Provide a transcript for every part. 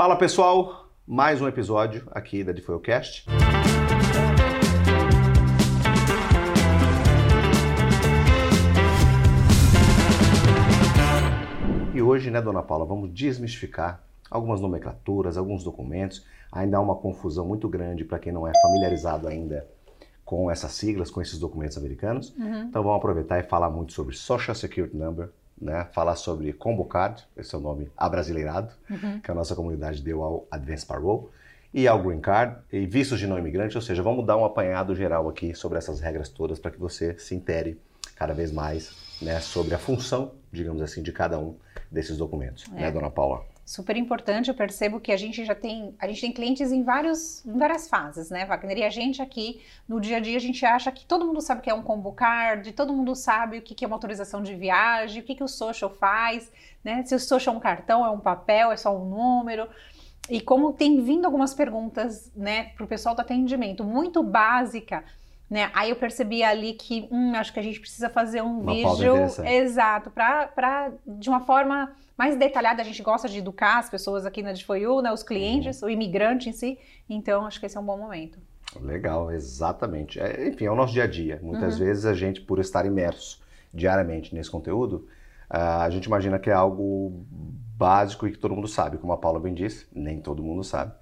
Fala pessoal, mais um episódio aqui da DeFoilcast. E hoje, né, dona Paula, vamos desmistificar algumas nomenclaturas, alguns documentos. Ainda há uma confusão muito grande para quem não é familiarizado ainda com essas siglas, com esses documentos americanos. Uhum. Então vamos aproveitar e falar muito sobre Social Security Number, né? falar sobre Combo Card, esse é o nome abrasileirado, Uhum. que a nossa comunidade deu ao Advance Parole, e ao Green Card, e vistos de não imigrante, ou seja, vamos dar um apanhado geral aqui sobre essas regras todas para que você se intere cada vez mais né, sobre a função, digamos assim, de cada um desses documentos, É. né, dona Paula? Super importante, eu percebo que a gente já tem, a gente tem clientes em, vários, em várias fases, né, Wagner? E a gente aqui, no dia a dia, a gente acha que todo mundo sabe o que é um combo card, todo mundo sabe o que é uma autorização de viagem, o que, que o social faz, né? Se o social é um cartão, é um papel, é só um número. E como tem vindo algumas perguntas, né, para o pessoal do atendimento, muito básica, né? Aí eu percebi ali que, hum, acho que a gente precisa fazer um Uma vídeo exato, para de uma forma mais detalhada. A gente gosta de educar as pessoas aqui na Difoiu, né, os clientes, o imigrante em si. Então, acho que esse é um bom momento. Legal, exatamente. É, enfim, é o nosso dia a dia. Muitas vezes a gente, por estar imerso diariamente nesse conteúdo, a gente imagina que é algo básico e que todo mundo sabe. Como a Paula bem disse, nem todo mundo sabe.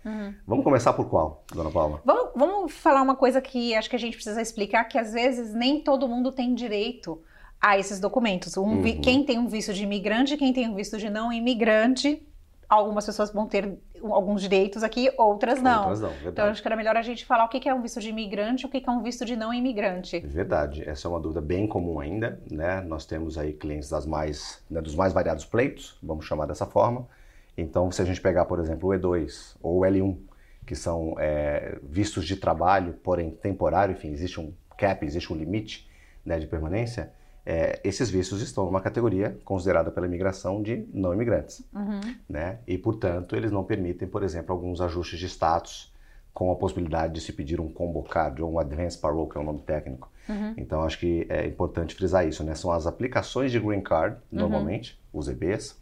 Vamos começar por qual, dona Paula? Vamos, vamos falar uma coisa que acho que a gente precisa explicar, que às vezes nem todo mundo tem direito a esses documentos. Um Uhum. Quem tem um visto de imigrante, quem tem um visto de não imigrante, algumas pessoas vão ter alguns direitos aqui, outras não. Outras não, Então, verdade. acho que era melhor a gente falar o que é um visto de imigrante e o que que é um visto de não imigrante. Verdade, essa é uma dúvida bem comum ainda, né? Nós temos aí clientes das mais, né, dos mais variados pleitos, vamos chamar dessa forma. Então, se a gente pegar, por exemplo, o E2 ou o L1, que são é, vistos de trabalho, porém temporário, enfim, existe um cap, existe um limite né, de permanência, é, esses vistos estão numa categoria considerada pela imigração de não imigrantes Uhum. né? E, portanto, eles não permitem, por exemplo, alguns ajustes de status com a possibilidade de se pedir um combo card ou um advance parole, que é o nome técnico. Uhum. Então, acho que é importante frisar isso, né? São as aplicações de green card, normalmente, os EBs,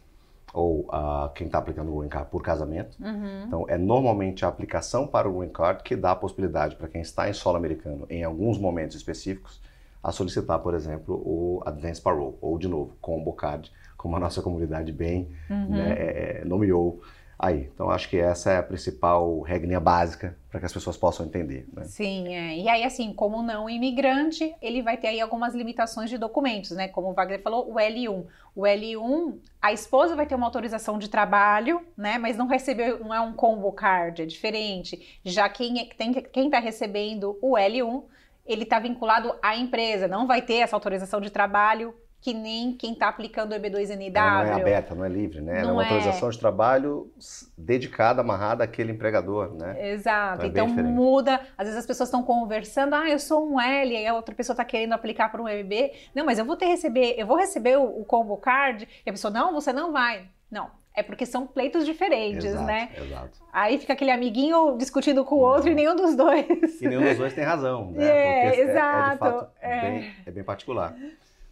ou ah, quem está aplicando o green card por casamento. Uhum. Então, é normalmente a aplicação para o green card que dá a possibilidade para quem está em solo americano, em alguns momentos específicos, a solicitar, por exemplo, o advance parole, ou, de novo, combo card, como a nossa comunidade bem Uhum. né, é, nomeou aí. Então acho que essa é a principal regrinha básica para que as pessoas possam entender. Né? Sim, é. e aí assim, como não imigrante, ele vai ter aí algumas limitações de documentos, né? Como o Wagner falou, o L1. O L1, a esposa vai ter uma autorização de trabalho, né? Mas não recebeu, não é um combo card, é diferente. Já quem é- tem, quem está recebendo o L1, ele está vinculado à empresa, não vai ter essa autorização de trabalho que nem quem está aplicando o EB2NW. Ela não é aberta, não é livre, né? É Não uma é. autorização de trabalho dedicada, amarrada àquele empregador, né? Exato. Então é Então muda. Às vezes as pessoas estão conversando, ah, eu sou um L, e a outra pessoa está querendo aplicar para um EB. Não, mas eu vou ter receber, eu vou receber o, o combo card, e a pessoa, não, você não vai. Não. É porque são pleitos diferentes, exato, né? exato. Aí fica aquele amiguinho discutindo com o outro e nenhum dos dois. E nenhum dos dois tem razão, né? É, Porque é- é, de exato, fato é. Bem, é bem particular.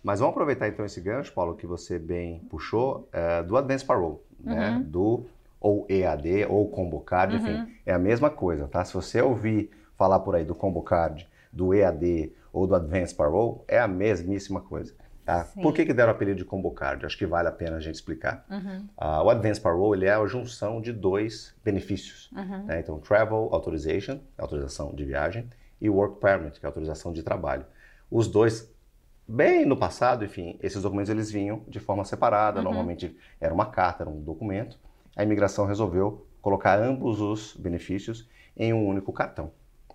Mas vamos aproveitar então esse gancho, Paulo, que você bem puxou, é, do Advance Parole, né? Uhum. Do ou EAD ou Combo Card, enfim, Uhum. é a mesma coisa, tá? Se você ouvir falar por aí do Combo Card, do EAD ou do Advance Parole, é a mesmíssima coisa. Tá? Por que, que deram o apelido de Combo Card? Acho que vale a pena a gente explicar. Uhum, Ah, o Advance Parole ele é a junção de dois benefícios. uhum, né? Então, Travel Authorization, autorização de viagem, e Work Permit, que é autorização de trabalho. Os dois, bem no passado, enfim, esses documentos eles vinham de forma separada, Uhum. normalmente era uma carta, era um documento. A imigração resolveu colocar ambos os benefícios em um único cartão.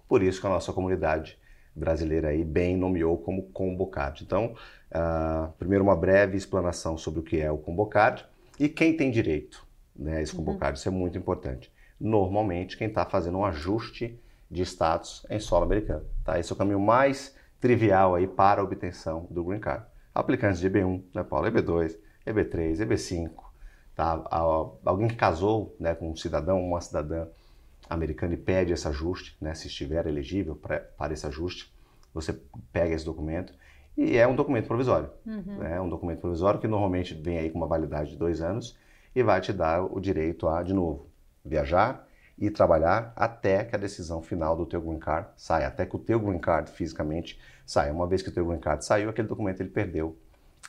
Por isso que a nossa comunidade brasileira aí bem nomeou como Combo Card. Então, ah, primeiro uma breve explanação sobre o que é o Combo Card e quem tem direito né, a esse Combo Card. Isso é muito importante. Normalmente, quem está fazendo um ajuste de status em solo americano. Tá? Esse é o caminho mais trivial aí para a obtenção do Green Card. Aplicantes de EB1, né, Paulo? EB2, EB3, EB5. Tá? Alguém que casou né, com um cidadão, uma cidadã americana e pede esse ajuste, né, se estiver elegível pra- para esse ajuste, você pega esse documento e é um documento provisório. Uhum. né? É um documento provisório que normalmente vem aí com uma validade de dois anos e vai te dar o direito a, de novo, viajar e trabalhar até que a decisão final do teu green card saia, até que o teu green card fisicamente saia. Uma vez que o teu green card saiu, aquele documento ele perdeu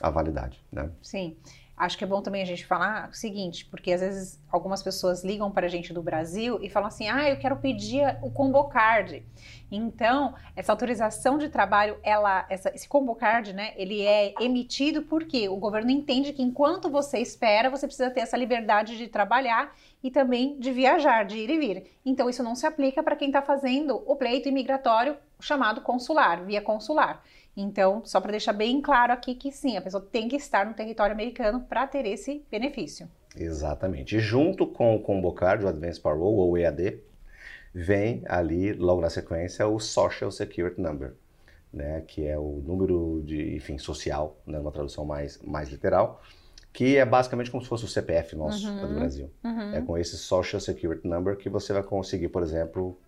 a validade, né? Sim. Acho que é bom também a gente falar o seguinte, porque às vezes algumas pessoas ligam para a gente do Brasil e falam assim: ah, eu quero pedir o Combocard. Então, essa autorização de trabalho, ela, essa, esse Combocard, né, ele é emitido porque o governo entende que enquanto você espera, você precisa ter essa liberdade de trabalhar e também de viajar, de ir e vir. Então, isso não se aplica para quem está fazendo o pleito imigratório chamado consular, via consular. Então, só para deixar bem claro aqui que sim, a pessoa tem que estar no território americano para ter esse benefício. Exatamente. E junto com o Combocard, o Advanced Parole ou EAD, vem ali, logo na sequência, o Social Security Number, né, que é o número de, enfim, social, né, uma tradução mais, mais literal, que é basicamente como se fosse o CPF nosso uhum, do Brasil. Uhum. É com esse Social Security Number que você vai conseguir, por exemplo,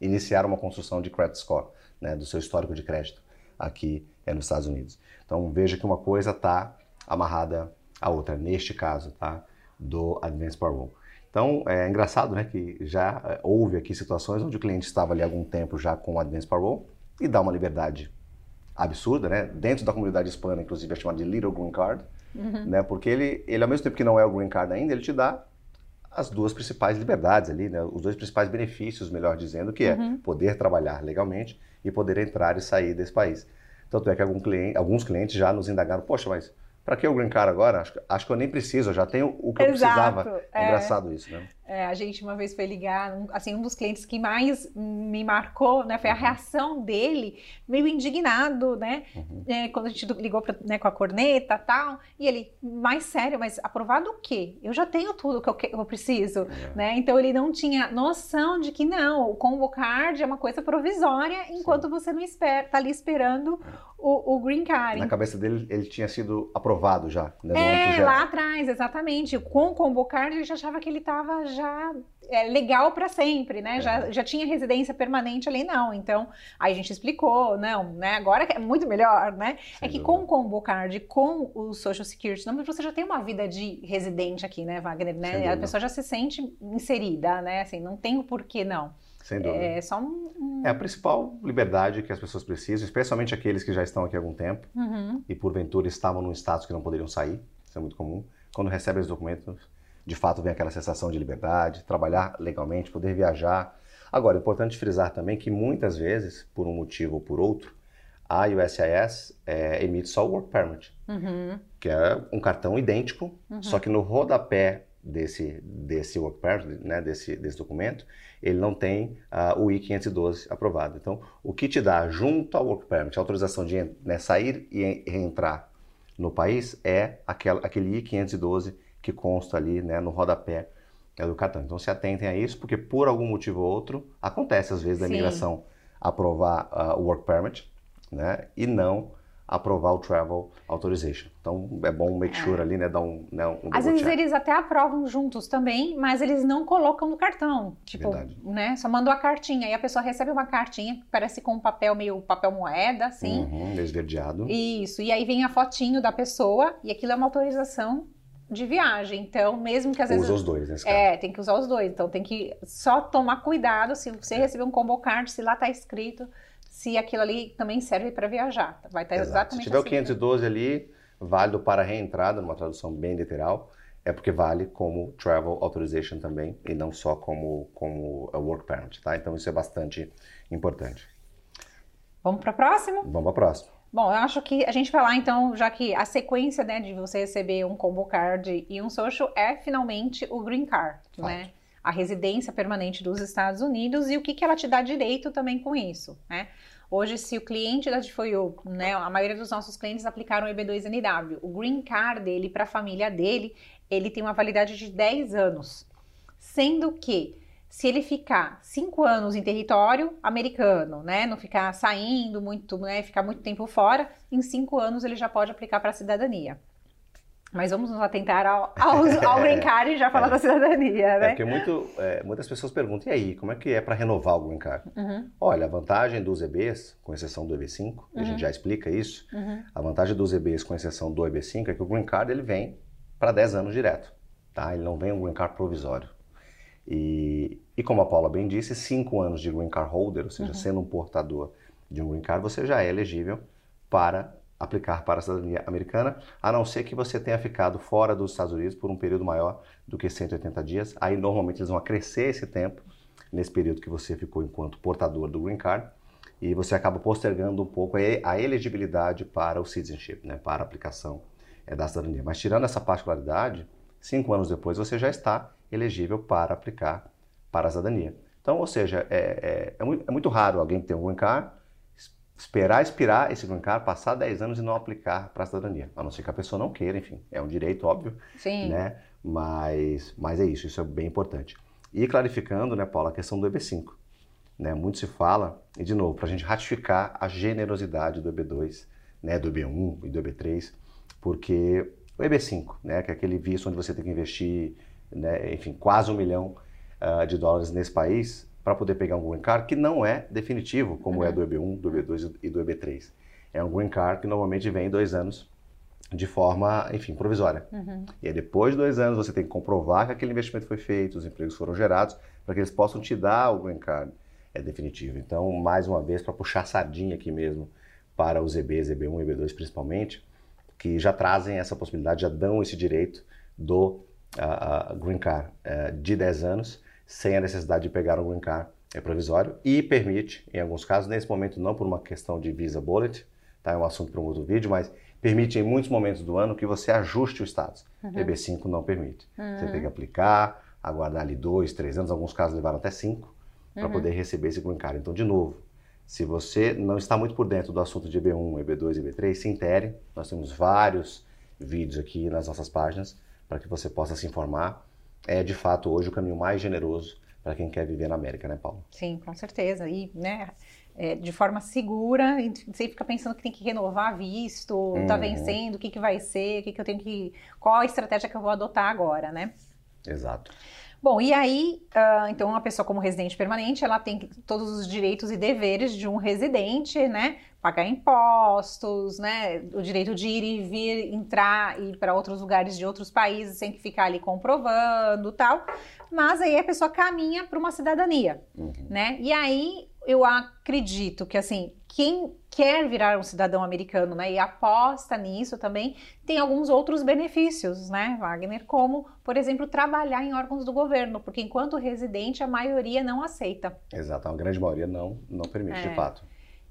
iniciar uma construção de credit score, né, do seu histórico de crédito aqui é nos Estados Unidos. Então veja que uma coisa está amarrada à outra, neste caso, tá? Do Advance Parole. Então é engraçado, né, que já é, houve aqui situações onde o cliente estava ali há algum tempo já com o Advance Parole e dá uma liberdade absurda, né? Dentro da comunidade hispana, inclusive, é chamado de Little Green Card, uhum. né? Porque ele, ele, ao mesmo tempo que não é o Green Card ainda, ele te dá as duas principais liberdades ali, né? Os dois principais benefícios, melhor dizendo, que é uhum. poder trabalhar legalmente e poder entrar e sair desse país. Tanto é que algum cliente, alguns clientes já nos indagaram, poxa, mas para que o green card agora? Acho, acho, que eu nem preciso, eu já tenho o que Exato, eu precisava. É. Engraçado isso, né? É, a gente uma vez foi ligar, assim, um dos clientes que mais me marcou, né, foi a uhum. reação dele, meio indignado, né, uhum. é, quando a gente ligou pra, né, com a corneta tal, e ele, mais sério, mas aprovado o quê? Eu já tenho tudo que eu, que eu preciso, é. né, então ele não tinha noção de que não, o combo card é uma coisa provisória, enquanto Sim. você não espera, tá ali esperando é. o, o, green card. Na cabeça dele, ele tinha sido aprovado já, né, É, lá atrás, exatamente, com o combo card ele já achava que ele estava já é legal para sempre, né? É. Já, já tinha residência permanente ali, não. Então, aí a gente explicou, não, né? Agora é muito melhor, né? Sem é que dúvida. com o Combo Card, com o Social Security Number, você já tem uma vida de residente aqui, né, Wagner? Né? A pessoa já se sente inserida, né? Assim, não tem o porquê, não. Sem dúvida. É só um, um... É a principal liberdade que as pessoas precisam, especialmente aqueles que já estão aqui há algum tempo uhum. e porventura estavam num status que não poderiam sair, isso é muito comum. Quando recebem os documentos, de fato vem aquela sensação de liberdade, trabalhar legalmente, poder viajar. Agora, é importante frisar também que muitas vezes, por um motivo ou por outro, a USIS é, emite só o Work Permit, uhum. que é um cartão idêntico, uhum. só que no rodapé desse, desse Work Permit, né, desse, desse documento, ele não tem uh, o I-512 aprovado. Então, o que te dá junto ao Work Permit, a autorização de né, sair e entrar no país, é aquela, aquele I-512 que consta ali né, no rodapé é do cartão. Então se atentem a isso, porque por algum motivo ou outro, acontece às vezes da imigração aprovar uh, o Work Permit né, e não aprovar o Travel Authorization. Então é bom make sure é. ali, né, dar um, né, um Às vezes check. eles até aprovam juntos também, mas eles não colocam no cartão. Tipo, Verdade. né, só mandou a cartinha e a pessoa recebe uma cartinha que parece com um papel meio papel moeda, assim. Uhum, esverdeado. Isso, e aí vem a fotinho da pessoa e aquilo é uma autorização de viagem. Então, mesmo que às vezes. Usa os dois nesse caso. É, tem que usar os dois. Então, tem que só tomar cuidado se você receber um combo card, se lá está escrito, se aquilo ali também serve para viajar. Vai estar tá exatamente Se tiver assim. o 512 ali, válido para reentrada, numa tradução bem literal, é porque vale como Travel Authorization também, e não só como, como Work Permit, tá? Então, isso é bastante importante. Vamos para a próxima? Vamos para a próxima. Bom, eu acho que a gente vai lá então, já que a sequência né, de você receber um combo card e um social é finalmente o green card, Fato. né? A residência permanente dos Estados Unidos e o que, que ela te dá direito também com isso, né? Hoje, se o cliente da DFOIU, né, a maioria dos nossos clientes aplicaram o EB2NW, o green card dele para a família dele, ele tem uma validade de 10 anos. Sendo que se ele ficar cinco anos em território americano, né, não ficar saindo muito, né, ficar muito tempo fora, em cinco anos ele já pode aplicar para a cidadania. Mas vamos nos atentar ao, ao, ao green card e já falar é. da cidadania, é, né? É porque muito, é, muitas pessoas perguntam, e aí, como é que é para renovar o green card? Uhum. Olha, a vantagem dos EBs, com exceção do EB5, uhum. a gente uhum. já explica isso, uhum. a vantagem dos EBs, com exceção do EB5, é que o green card ele vem para 10 anos direto, tá? Ele não vem um green card provisório. E, e como a Paula bem disse, cinco anos de green card holder, ou seja, Uhum. sendo um portador de um green card, você já é elegível para aplicar para a cidadania americana, a não ser que você tenha ficado fora dos Estados Unidos por um período maior do que 180 dias. Aí normalmente eles vão acrescer esse tempo nesse período que você ficou enquanto portador do green card e você acaba postergando um pouco a elegibilidade para o citizenship, né, para a aplicação eh, da cidadania. Mas tirando essa particularidade, cinco anos depois você já está elegível para aplicar para a cidadania. Então, ou seja, é, é, é muito, é muito raro alguém ter um green card, es- esperar expirar esse green card, passar 10 anos e não aplicar para a cidadania. A não ser que a pessoa não queira, enfim, é um direito óbvio, Sim. né? Mas, mas é isso, isso é bem importante. E clarificando, né, Paula, a questão do EB5. Né? Muito se fala, e de novo, para a gente ratificar a generosidade do EB2, né, do EB1 e do EB3, porque o EB5, né, que é aquele visto onde você tem que investir, né, enfim, quase um milhão ah, de dólares nesse país para poder pegar um green card, que não é definitivo, como é do EB1, do EB2 e do EB3. É um green card que normalmente vem em dois anos de forma, enfim, provisória. Uhum. E aí, depois de dois anos, você tem que comprovar que aquele investimento foi feito, os empregos foram gerados, para que eles possam te dar o green card é definitivo. Então, mais uma vez, para puxar sardinha aqui mesmo para os EBs, EB1 e EB2 principalmente, que já trazem essa possibilidade, já dão esse direito do ah, ah, green card eh, de 10 anos, sem a necessidade de pegar um green card é provisório, e permite, em alguns casos, nesse momento não por uma questão de visa bullet, tá? é um assunto para um outro vídeo, mas permite em muitos momentos do ano que você ajuste o status. EB5 não permite. Você tem que aplicar, aguardar ali dois, três anos, alguns casos levaram até cinco, para poder receber esse green card. Então, de novo, se você não está muito por dentro do assunto de EB1, EB2 e EB3, se intere. Nós temos vários vídeos aqui nas nossas páginas para que você possa se informar. É, de fato, hoje o caminho mais generoso para quem quer viver na América, né, Paulo? Sim, com certeza. E, né, é, de forma segura, sem ficar pensando que tem que renovar visto, tá Uhum. vencendo, o que, que vai ser, o que, que eu tenho que. Qual a estratégia que eu vou adotar agora, né? Exato. Bom, e aí, ah, então, uma pessoa como residente permanente, ela tem todos os direitos e deveres de um residente, né? Pagar impostos, né? O direito de ir e vir, entrar e ir para outros lugares de outros países sem que ficar ali comprovando tal. Mas aí a pessoa caminha para uma cidadania, Uhum. né? E aí eu acredito que, assim, quem quer virar um cidadão americano, né? E aposta nisso também, tem alguns outros benefícios, né, Wagner? Como, por exemplo, trabalhar em órgãos do governo, porque enquanto residente a maioria não aceita. Exato. A grande maioria não, não permite, É. de fato.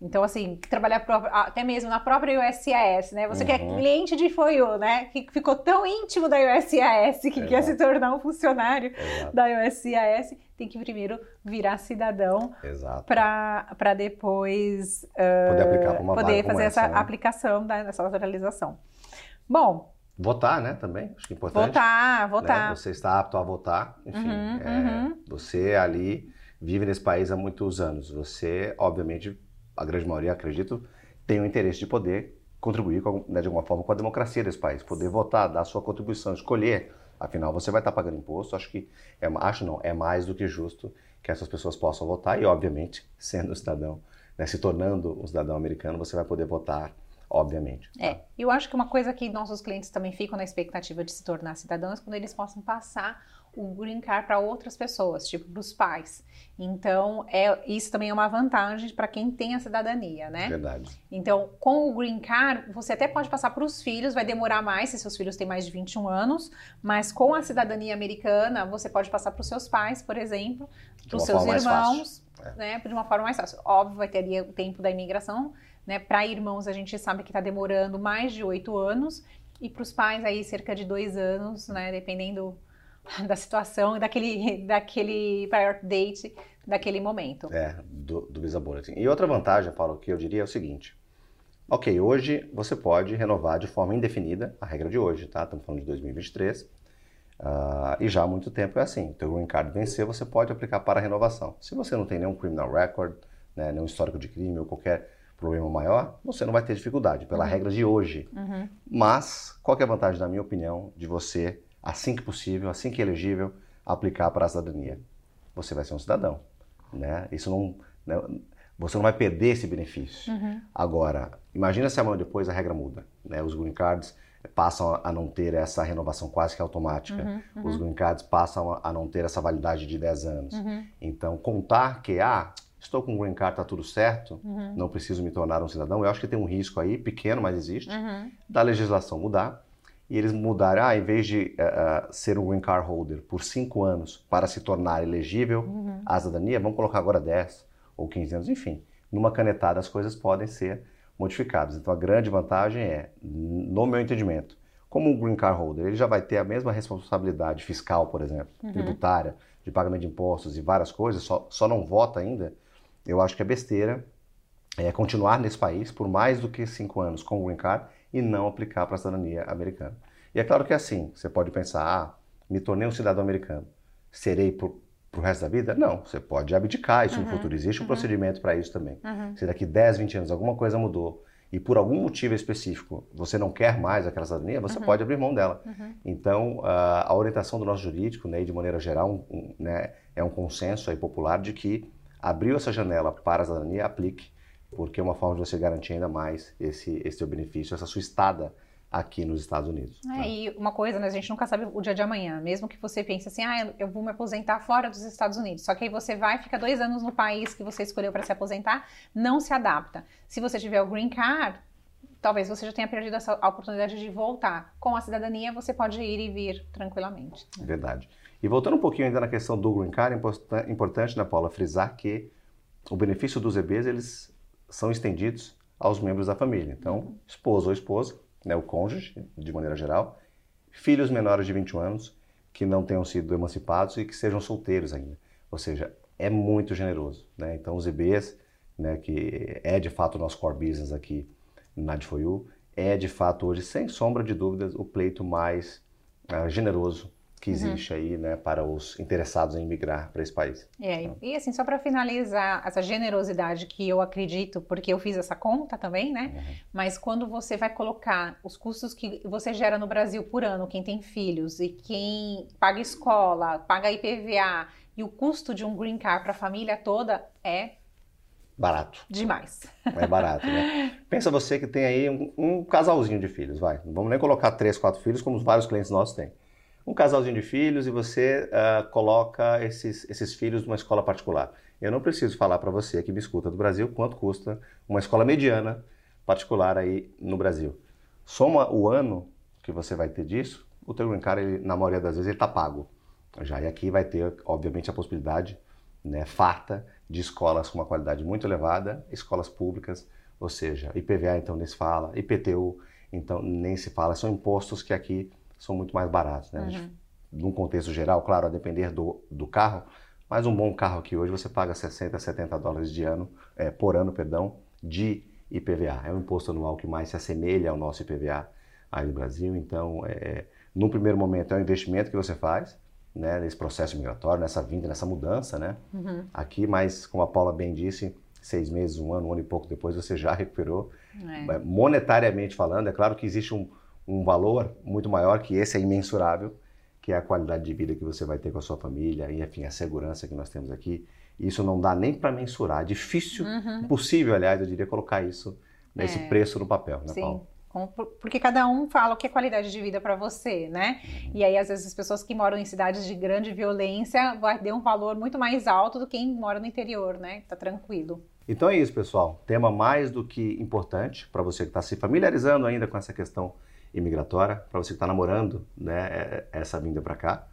Então, assim, trabalhar até mesmo na própria USCIS, né? Você que é Uhum. cliente de FOIU, né? Que ficou tão íntimo da USCIS que quer se tornar um funcionário Exato. da USCIS, tem que primeiro virar cidadão para depois Poder aplicar uma poder fazer essa essa, né? aplicação da, dessa naturalização. Bom, Votar, né, também. Acho que é importante. votar, né? votar. Você está apto a votar, enfim. Uhum, é, uhum. Você ali vive nesse país há muitos anos. Você, obviamente, a grande maioria, acredito, tem o interesse de poder contribuir com, né, de alguma forma com a democracia desse país, poder votar, dar sua contribuição, escolher. Afinal, você vai estar pagando imposto. Acho que é, acho não, é mais do que justo que essas pessoas possam votar e, obviamente, sendo cidadão, né, se tornando um cidadão americano, você vai poder votar, obviamente. É, eu acho que uma coisa que nossos clientes também ficam na expectativa de se tornar cidadãos é quando eles possam passar o green card para outras pessoas, tipo para os pais. Então, é, isso também é uma vantagem para quem tem a cidadania, né? Verdade. Então, com o green card, você até pode passar para os filhos, vai demorar mais se seus filhos têm mais de 21 anos, mas com a cidadania americana, você pode passar para os seus pais, por exemplo, para os seus irmãos. É. né, de uma forma mais fácil. Óbvio, vai ter ali o tempo da imigração, né? Para irmãos, a gente sabe que está demorando mais de oito anos, e para os pais aí cerca de dois anos, né? Dependendo da situação daquele, daquele prior date daquele momento. É, do, do Visa Bulletin. E outra vantagem, Paulo, que eu diria é o seguinte. Ok, hoje você pode renovar de forma indefinida, a regra de hoje, tá? Estamos falando de 2023. ah, e já há muito tempo é assim. Teu green card vencer, você pode aplicar para renovação. Se você não tem nenhum criminal record, né, nenhum histórico de crime ou qualquer problema maior, você não vai ter dificuldade, pela regra de hoje. Uhum. Mas, qual que é a vantagem, na minha opinião, de você, assim que possível, assim que elegível, aplicar para a cidadania? Você vai ser um cidadão, né? Isso não, né, você não vai perder esse benefício. Uhum. Agora, imagina se amanhã depois a regra muda, né? Os green cards passam a não ter essa renovação quase que automática. Uhum, uhum. Os green cards passam a não ter essa validade de 10 anos. Uhum. Então, contar que, ah, estou com um green card, está tudo certo, Uhum. não preciso me tornar um cidadão, eu acho que tem um risco aí, pequeno, mas existe, Uhum. da legislação mudar e eles mudarem, ah, em vez de eh, ser um green card holder por 5 anos para se tornar elegível Uhum. à cidadania, vamos colocar agora 10 ou 15 anos, enfim. Numa canetada as coisas podem ser modificadas. Então a grande vantagem é, no meu entendimento, como um green card holder, ele já vai ter a mesma responsabilidade fiscal, por exemplo, tributária, de pagamento de impostos e várias coisas, só, só não vota ainda. Eu acho que é besteira é, continuar nesse país por mais do que cinco anos com o green card e não aplicar para a cidadania americana. E é claro que é assim, você pode pensar, ah, me tornei um cidadão americano, serei pro, pro resto da vida? Não, você pode abdicar isso no futuro, existe um procedimento para isso também. Uhum. Se daqui 10, 20 anos alguma coisa mudou e por algum motivo específico você não quer mais aquela cidadania, você pode abrir mão dela. Uhum. Então, a, a orientação do nosso jurídico, né, de maneira geral, um- um, né, é um consenso aí popular de que abriu essa janela para a cidadania, aplique, porque é uma forma de você garantir ainda mais esse, esse seu benefício, essa sua estada aqui nos Estados Unidos. É, né? e uma coisa, né, a gente nunca sabe o dia de amanhã. Mesmo que você pense assim, ah, eu- vou me aposentar fora dos Estados Unidos. Só que aí você vai, fica dois anos no país que você escolheu para se aposentar, não se adapta. Se você tiver o green card, talvez você já tenha perdido essa oportunidade de voltar. Com a cidadania, você pode ir e vir tranquilamente. né? Verdade. E voltando um pouquinho ainda na questão do green card, é importa- importante, né, Paula, frisar que o benefício dos EBs, eles são estendidos aos membros da família. Então, esposo ou esposa, né, o cônjuge, de maneira geral, filhos menores de 21 anos que não tenham sido emancipados e que sejam solteiros ainda. Ou seja, é muito generoso. Né? Então, os EBs, né, que é de fato o nosso core business aqui na D4U, é de fato hoje, sem sombra de dúvidas, o pleito mais ah, generoso que existe aí né, para os interessados em migrar para esse país. É, e assim, só para finalizar essa generosidade que eu acredito, porque eu fiz essa conta também, né? Mas quando você vai colocar os custos que você gera no Brasil por ano, quem tem filhos e quem paga escola, paga IPVA e o custo de um green card para a família toda é Barato, demais. é barato, né? Pensa você que tem aí um, um casalzinho de filhos, vai. Não vamos nem colocar três, quatro filhos, como vários clientes nossos têm. Um casalzinho de filhos e você ah, coloca esses, esses filhos numa escola particular. Eu não preciso falar para você que me escuta do Brasil quanto custa uma escola mediana particular aí no Brasil. Soma o ano que você vai ter disso, o teu green card, ele, na maioria das vezes, ele está pago. Já e aqui vai ter, obviamente, a possibilidade né, farta de escolas com uma qualidade muito elevada, escolas públicas, ou seja, IPVA então nem se fala, IPTU então nem se fala, são impostos que aqui são muito mais baratos. Né? A gente- Num contexto geral, claro, a depender do, do carro, mas um bom carro aqui hoje você paga 60, 70 dólares de ano, é, por ano, perdão, de IPVA. É o imposto anual que mais se assemelha ao nosso IPVA aí no Brasil. Então, é, num primeiro momento, é um investimento que você faz né, nesse processo migratório, nessa vinda, nessa mudança, né? Uhum. Aqui, mas como a Paula bem disse, seis meses, um ano, um ano e pouco depois, você já recuperou. É. É, Monetariamente falando, é claro que existe um, um valor muito maior, que esse é imensurável, que é a qualidade de vida que você vai ter com a sua família e, enfim, a segurança que nós temos aqui. Isso não dá nem para mensurar. É difícil, Uhum. impossível, aliás, eu diria, colocar isso, nesse É. preço no papel, né, Sim. Paulo? Porque cada um fala o que é qualidade de vida para você, né? E aí, às vezes, as pessoas que moram em cidades de grande violência vai ter um valor muito mais alto do que quem mora no interior, né? Tá tranquilo. Então é isso, pessoal. Tema mais do que importante para você que está se familiarizando ainda com essa questão imigratória, para você que está namorando né, é- essa vinda para cá.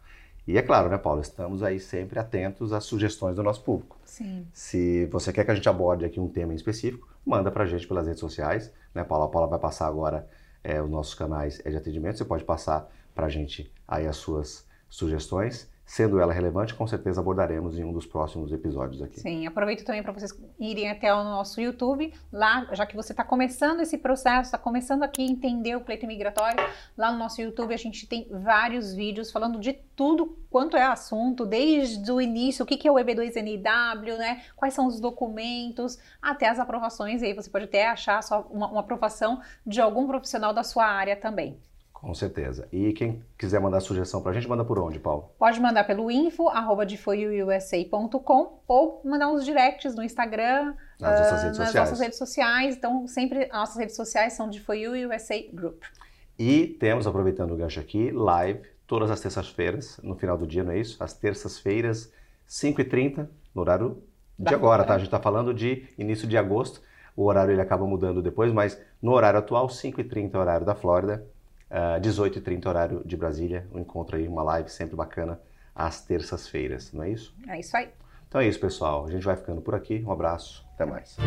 E é claro, né, Paulo, estamos aí sempre atentos às sugestões do nosso público. Sim. Se você quer que a gente aborde aqui um tema em específico, manda para a gente pelas redes sociais. Né, Paula? A Paula vai passar agora é, os nossos canais de atendimento. Você pode passar para a gente aí as suas sugestões. Sendo ela relevante, com certeza abordaremos em um dos próximos episódios aqui. Sim, aproveito também para vocês irem até o nosso YouTube, lá, já que você está começando esse processo, está começando aqui a entender o pleito migratório, lá no nosso YouTube a gente tem vários vídeos falando de tudo quanto é assunto, desde o início, o que é o EB2NW, né? Quais são os documentos, até as aprovações, e aí você pode até achar uma, uma aprovação de algum profissional da sua área também. Com certeza. E quem quiser mandar sugestão para a gente, manda por onde, Paulo? Pode mandar pelo info, arroba defoiuusa.com ou mandar uns directs no Instagram, Nas nossas ah, redes nas sociais. nossas redes sociais. Então, sempre as nossas redes sociais são de For You USA Group. E temos, aproveitando o gancho aqui, live todas as terças-feiras, no final do dia, não é isso? Às terças-feiras, 5h30, no horário de agora, tá? A gente está falando de início de agosto. O horário ele acaba mudando depois, mas no horário atual, 5h30 horário da Flórida, uh, ah, 18h30 horário de Brasília. Um encontro aí, uma live sempre bacana às terças-feiras, não é isso? É isso aí. Então é isso, pessoal. A gente vai ficando por aqui. Um abraço. Até mais.